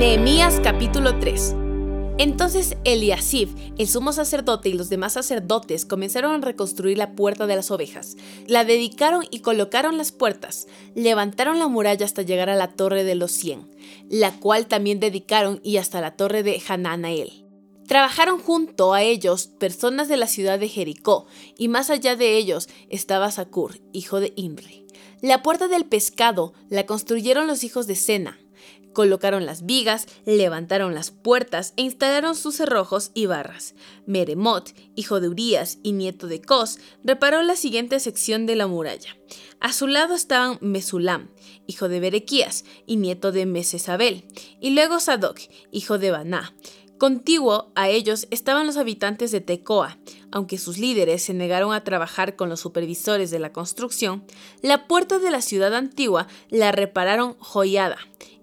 Nehemías capítulo 3 entonces Eliasib, el sumo sacerdote y los demás sacerdotes comenzaron a reconstruir la puerta de las ovejas. La dedicaron y colocaron las puertas. Levantaron la muralla hasta llegar a la torre de los cien, la cual también dedicaron y hasta la torre de Hananael. Trabajaron junto a ellos personas de la ciudad de Jericó, y más allá de ellos estaba Sakur, hijo de Imri. La puerta del pescado la construyeron los hijos de Sena, Colocaron las vigas, levantaron las puertas e instalaron sus cerrojos y barras. Meremot, hijo de Urías y nieto de Cos, reparó la siguiente sección de la muralla. A su lado estaban Mesulam, hijo de Berequías y nieto de Mesesabel, y luego Sadoc, hijo de Baná. Contiguo a ellos estaban los habitantes de Tecoa. Aunque sus líderes se negaron a trabajar con los supervisores de la construcción, la puerta de la ciudad antigua la repararon Joyada,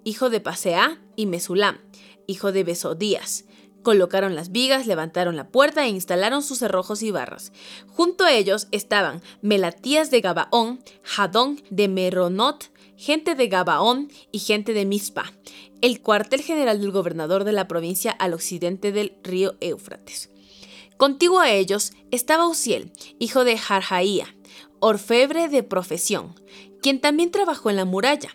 hijo de Pasea, y Mesulam, hijo de Besodías. Colocaron las vigas, levantaron la puerta e instalaron sus cerrojos y barras. Junto a ellos estaban Melatías de Gabaón, Jadón de Meronot, gente de Gabaón y gente de Mispa, el cuartel general del gobernador de la provincia al occidente del río Éufrates. Contiguo a ellos estaba Uziel, hijo de Jarjaía, orfebre de profesión, quien también trabajó en la muralla.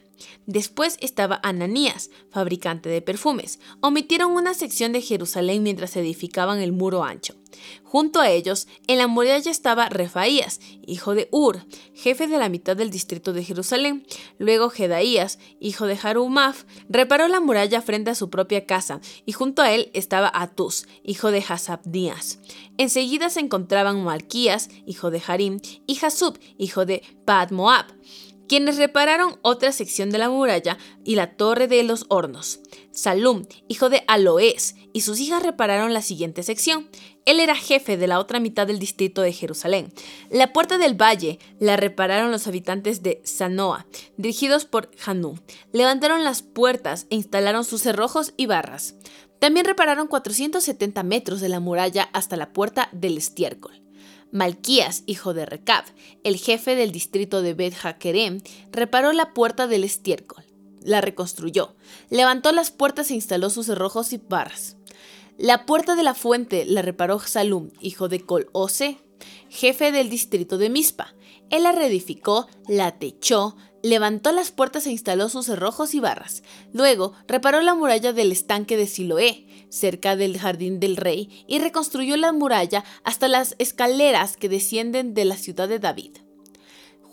Después estaba Ananías, fabricante de perfumes. Omitieron una sección de Jerusalén mientras edificaban el muro ancho. Junto a ellos, en la muralla estaba Refaías, hijo de Ur, jefe de la mitad del distrito de Jerusalén. Luego Jedaías, hijo de Harumaf, reparó la muralla frente a su propia casa, y junto a él estaba Atus, hijo de Hasabdías. Enseguida se encontraban Malquías, hijo de Harim, y Hasub, hijo de Padmoab quienes repararon otra sección de la muralla y la torre de los hornos. Salum, hijo de Aloés, y sus hijas repararon la siguiente sección. Él era jefe de la otra mitad del distrito de Jerusalén. La puerta del valle la repararon los habitantes de Sanoa, dirigidos por Hanú. Levantaron las puertas e instalaron sus cerrojos y barras. También repararon 470 metros de la muralla hasta la puerta del estiércol. Malquías, hijo de Recab, el jefe del distrito de Bet Hakerem, reparó la puerta del estiércol, la reconstruyó, levantó las puertas e instaló sus cerrojos y barras. La puerta de la fuente la reparó Salum, hijo de Col-Ose, jefe del distrito de Mispa. Él la reedificó, la techó, levantó las puertas e instaló sus cerrojos y barras. Luego reparó la muralla del estanque de Siloé, cerca del jardín del rey, y reconstruyó la muralla hasta las escaleras que descienden de la ciudad de David.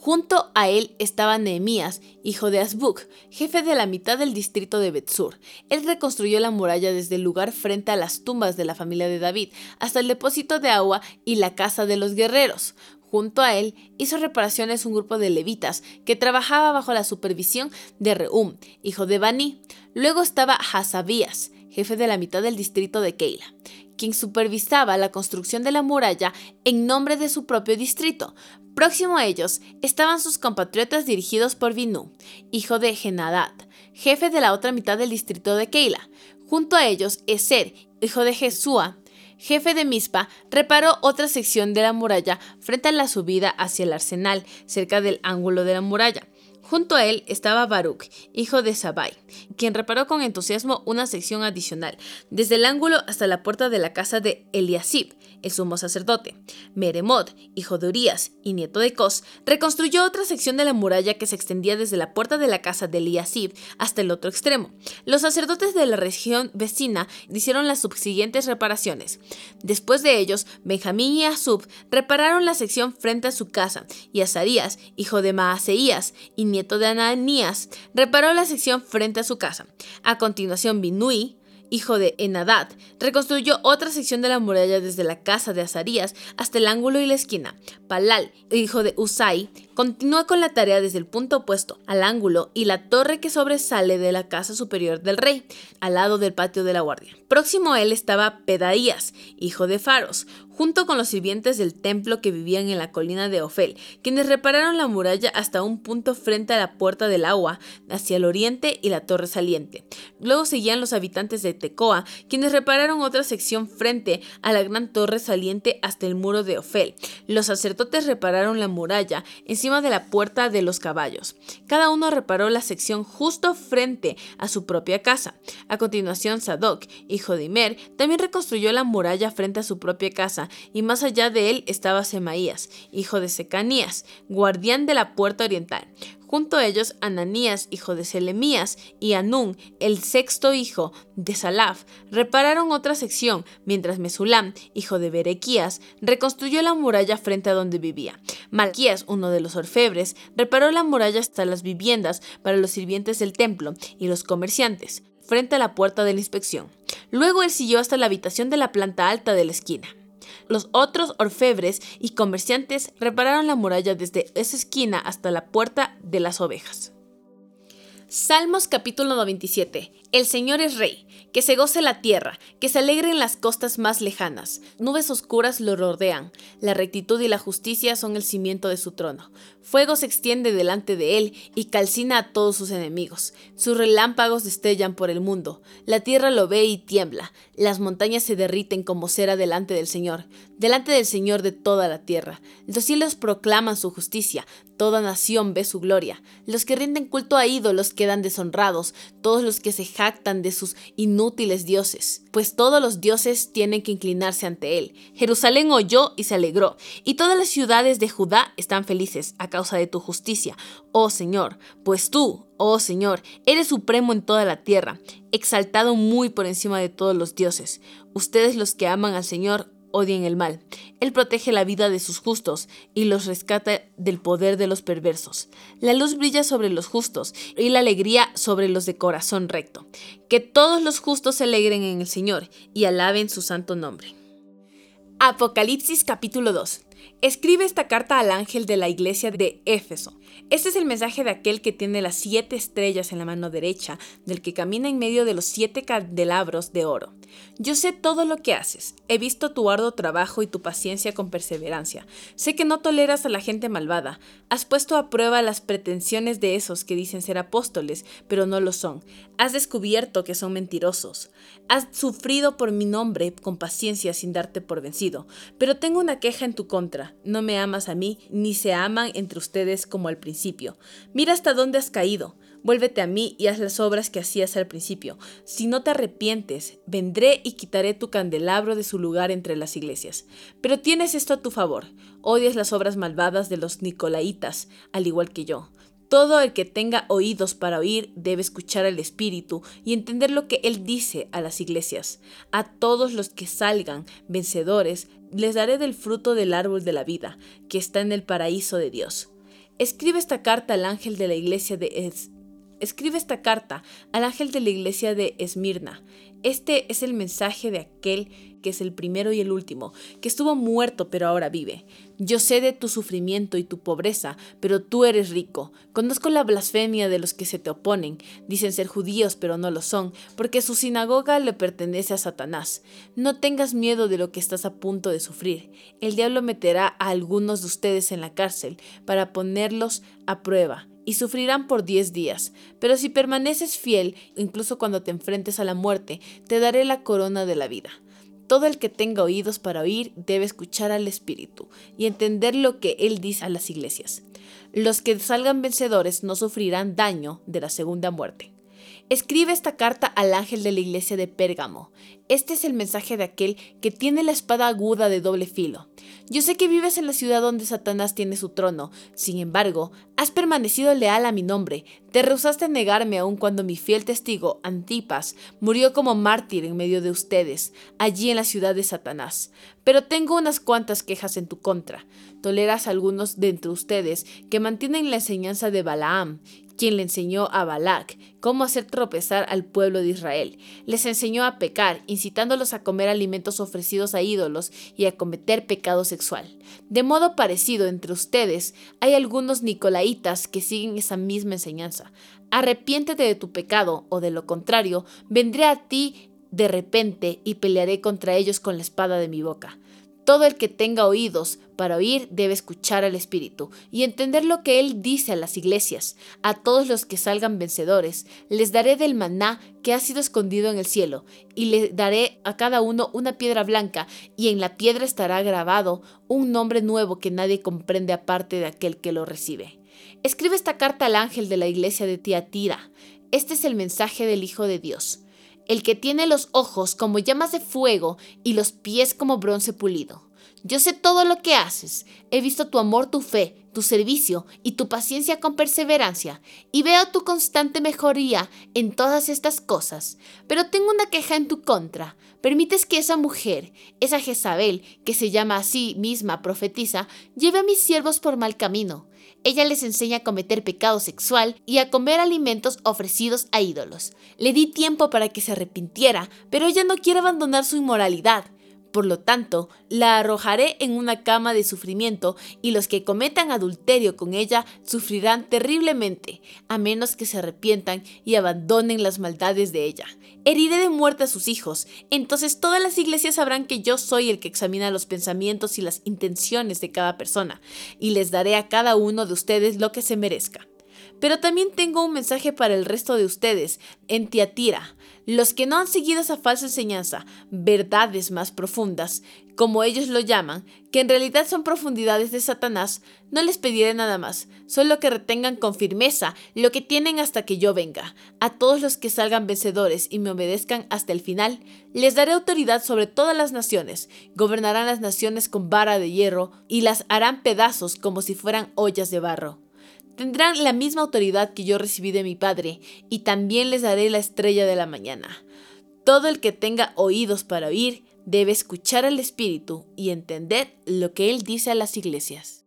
Junto a él estaba Nehemías, hijo de Asbuk, jefe de la mitad del distrito de Betsur. Él reconstruyó la muralla desde el lugar frente a las tumbas de la familia de David hasta el depósito de agua y la casa de los guerreros. Junto a él hizo reparaciones un grupo de levitas que trabajaba bajo la supervisión de Reum, hijo de Bani. Luego estaba Hasabías, jefe de la mitad del distrito de Keila, quien supervisaba la construcción de la muralla en nombre de su propio distrito. Próximo a ellos estaban sus compatriotas dirigidos por Binu, hijo de Genadad, jefe de la otra mitad del distrito de Keila. Junto a ellos, Eser, hijo de Jesúa, jefe de Mispa, reparó otra sección de la muralla frente a la subida hacia el arsenal, cerca del ángulo de la muralla. Junto a él estaba Baruch, hijo de Sabai, quien reparó con entusiasmo una sección adicional, desde el ángulo hasta la puerta de la casa de Eliasib, el sumo sacerdote. Meremot, hijo de Urias y nieto de Cos, reconstruyó otra sección de la muralla que se extendía desde la puerta de la casa de Eliasib hasta el otro extremo. Los sacerdotes de la región vecina hicieron las subsiguientes reparaciones. Después de ellos, Benjamín y Asub repararon la sección frente a su casa, y Azarías, hijo de Maaseías y nieto de Ananías, reparó la sección frente a su casa. A continuación, Binui, hijo de Enadad, reconstruyó otra sección de la muralla desde la casa de Azarías hasta el ángulo y la esquina. Palal, hijo de Usai, continúa con la tarea desde el punto opuesto al ángulo y la torre que sobresale de la casa superior del rey, al lado del patio de la guardia. Próximo a él estaba Pedaías, hijo de Faros, junto con los sirvientes del templo que vivían en la colina de Ofel, quienes repararon la muralla hasta un punto frente a la puerta del agua, hacia el oriente y la torre saliente. Luego seguían los habitantes de Tecoa, quienes repararon otra sección frente a la gran torre saliente hasta el muro de Ofel. Los sacerdotes repararon la muralla encima de la puerta de los caballos. Cada uno reparó la sección justo frente a su propia casa. A continuación, Sadoc, hijo de Imer, también reconstruyó la muralla frente a su propia casa, y más allá de él estaba Semaías, hijo de Secanías, guardián de la puerta oriental. Junto a ellos, Ananías, hijo de Selemías, y Anún, el sexto hijo de Salaf, repararon otra sección, mientras Mesulam, hijo de Berequías, reconstruyó la muralla frente a donde vivía. Malquías, uno de los orfebres, reparó la muralla hasta las viviendas para los sirvientes del templo y los comerciantes, frente a la puerta de la inspección. Luego él siguió hasta la habitación de la planta alta de la esquina. Los otros orfebres y comerciantes repararon la muralla desde esa esquina hasta la puerta de las ovejas. Salmos capítulo 97. El Señor es Rey, que se goce la tierra, que se alegre en las costas más lejanas. Nubes oscuras lo rodean, la rectitud y la justicia son el cimiento de su trono. Fuego se extiende delante de él y calcina a todos sus enemigos. Sus relámpagos destellan por el mundo. La tierra lo ve y tiembla. Las montañas se derriten como cera delante del Señor, delante del Señor de toda la tierra. Los cielos proclaman su justicia, toda nación ve su gloria. Los que rinden culto a ídolos quedan deshonrados, todos los que se jactan de sus inútiles dioses, pues todos los dioses tienen que inclinarse ante él. Jerusalén oyó y se alegró, y todas las ciudades de Judá están felices a causa de tu justicia, oh Señor, pues tú, oh Señor, eres supremo en toda la tierra, exaltado muy por encima de todos los dioses. Ustedes los que aman al Señor, odien el mal. Él protege la vida de sus justos y los rescata del poder de los perversos. La luz brilla sobre los justos y la alegría sobre los de corazón recto. Que todos los justos se alegren en el Señor y alaben su santo nombre. Apocalipsis capítulo 2. Escribe esta carta al ángel de la iglesia de Éfeso. Este es el mensaje de aquel que tiene las siete estrellas en la mano derecha, del que camina en medio de los siete candelabros de oro. Yo sé todo lo que haces, he visto tu arduo trabajo y tu paciencia con perseverancia. Sé que no toleras a la gente malvada, has puesto a prueba las pretensiones de esos que dicen ser apóstoles, pero no lo son. Has descubierto que son mentirosos. Has sufrido por mi nombre con paciencia sin darte por vencido. Pero tengo una queja en tu contra. No me amas a mí, ni se aman entre ustedes como al principio. Mira hasta dónde has caído. Vuélvete a mí y haz las obras que hacías al principio. Si no te arrepientes, vendré y quitaré tu candelabro de su lugar entre las iglesias. Pero tienes esto a tu favor. Odias las obras malvadas de los nicolaitas, al igual que yo. Todo el que tenga oídos para oír debe escuchar al Espíritu y entender lo que Él dice a las iglesias. A todos los que salgan vencedores, les daré del fruto del árbol de la vida, que está en el paraíso de Dios. Escribe esta carta al ángel de la iglesia de Escribe esta carta al ángel de la iglesia de Esmirna. Este es el mensaje de aquel que es el primero y el último, que estuvo muerto pero ahora vive. Yo sé de tu sufrimiento y tu pobreza, pero tú eres rico. Conozco la blasfemia de los que se te oponen. Dicen ser judíos pero no lo son, porque su sinagoga le pertenece a Satanás. No tengas miedo de lo que estás a punto de sufrir. El diablo meterá a algunos de ustedes en la cárcel para ponerlos a prueba y sufrirán por diez días. Pero si permaneces fiel, incluso cuando te enfrentes a la muerte, te daré la corona de la vida. Todo el que tenga oídos para oír debe escuchar al Espíritu y entender lo que Él dice a las iglesias. Los que salgan vencedores no sufrirán daño de la segunda muerte. Escribe esta carta al ángel de la iglesia de Pérgamo. Este es el mensaje de aquel que tiene la espada aguda de doble filo. Yo sé que vives en la ciudad donde Satanás tiene su trono, sin embargo, has permanecido leal a mi nombre, te rehusaste a negarme aun cuando mi fiel testigo, Antipas, murió como mártir en medio de ustedes, allí en la ciudad de Satanás. Pero tengo unas cuantas quejas en tu contra. Toleras a algunos de entre ustedes que mantienen la enseñanza de Balaam, quien le enseñó a Balac cómo hacer tropezar al pueblo de Israel. Les enseñó a pecar, incitándolos a comer alimentos ofrecidos a ídolos y a cometer pecado sexual. De modo parecido entre ustedes, hay algunos nicolaitas que siguen esa misma enseñanza. Arrepiéntete de tu pecado, o de lo contrario, vendré a ti de repente y pelearé contra ellos con la espada de mi boca. Todo el que tenga oídos para oír debe escuchar al Espíritu y entender lo que Él dice a las iglesias. A todos los que salgan vencedores, les daré del maná que ha sido escondido en el cielo, y le daré a cada uno una piedra blanca, y en la piedra estará grabado un nombre nuevo que nadie comprende aparte de aquel que lo recibe. Escribe esta carta al ángel de la iglesia de Tiatira. Este es el mensaje del Hijo de Dios el que tiene los ojos como llamas de fuego y los pies como bronce pulido. Yo sé todo lo que haces, he visto tu amor, tu fe, tu servicio y tu paciencia con perseverancia, y veo tu constante mejoría en todas estas cosas. Pero tengo una queja en tu contra. Permites que esa mujer, esa Jezabel, que se llama a sí misma profetiza, lleve a mis siervos por mal camino. Ella les enseña a cometer pecado sexual y a comer alimentos ofrecidos a ídolos. Le di tiempo para que se arrepintiera, pero ella no quiere abandonar su inmoralidad. Por lo tanto, la arrojaré en una cama de sufrimiento y los que cometan adulterio con ella sufrirán terriblemente, a menos que se arrepientan y abandonen las maldades de ella. Heriré de muerte a sus hijos, entonces todas las iglesias sabrán que yo soy el que examina los pensamientos y las intenciones de cada persona, y les daré a cada uno de ustedes lo que se merezca. Pero también tengo un mensaje para el resto de ustedes en Tiatira, los que no han seguido esa falsa enseñanza, verdades más profundas, como ellos lo llaman, que en realidad son profundidades de Satanás, no les pediré nada más, solo que retengan con firmeza lo que tienen hasta que yo venga. A todos los que salgan vencedores y me obedezcan hasta el final, les daré autoridad sobre todas las naciones, gobernarán las naciones con vara de hierro y las harán pedazos como si fueran ollas de barro. Tendrán la misma autoridad que yo recibí de mi Padre, y también les daré la estrella de la mañana. Todo el que tenga oídos para oír debe escuchar al Espíritu y entender lo que Él dice a las iglesias.